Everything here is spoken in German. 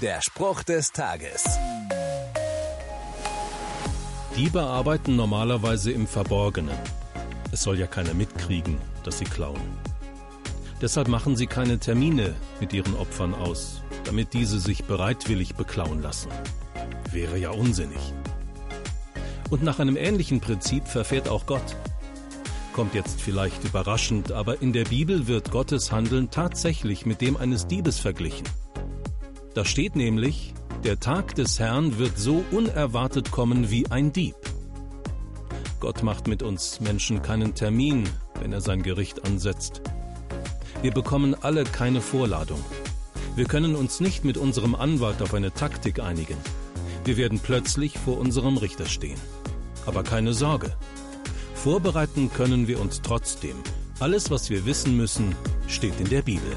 Der Spruch des Tages. Diebe arbeiten normalerweise im Verborgenen. Es soll ja keiner mitkriegen, dass sie klauen. Deshalb machen sie keine Termine mit ihren Opfern aus, damit diese sich bereitwillig beklauen lassen. Wäre ja unsinnig. Und nach einem ähnlichen Prinzip verfährt auch Gott. Kommt jetzt vielleicht überraschend, aber in der Bibel wird Gottes Handeln tatsächlich mit dem eines Diebes verglichen. Da steht nämlich, der Tag des Herrn wird so unerwartet kommen wie ein Dieb. Gott macht mit uns Menschen keinen Termin, wenn er sein Gericht ansetzt. Wir bekommen alle keine Vorladung. Wir können uns nicht mit unserem Anwalt auf eine Taktik einigen. Wir werden plötzlich vor unserem Richter stehen. Aber keine Sorge. Vorbereiten können wir uns trotzdem. Alles, was wir wissen müssen, steht in der Bibel.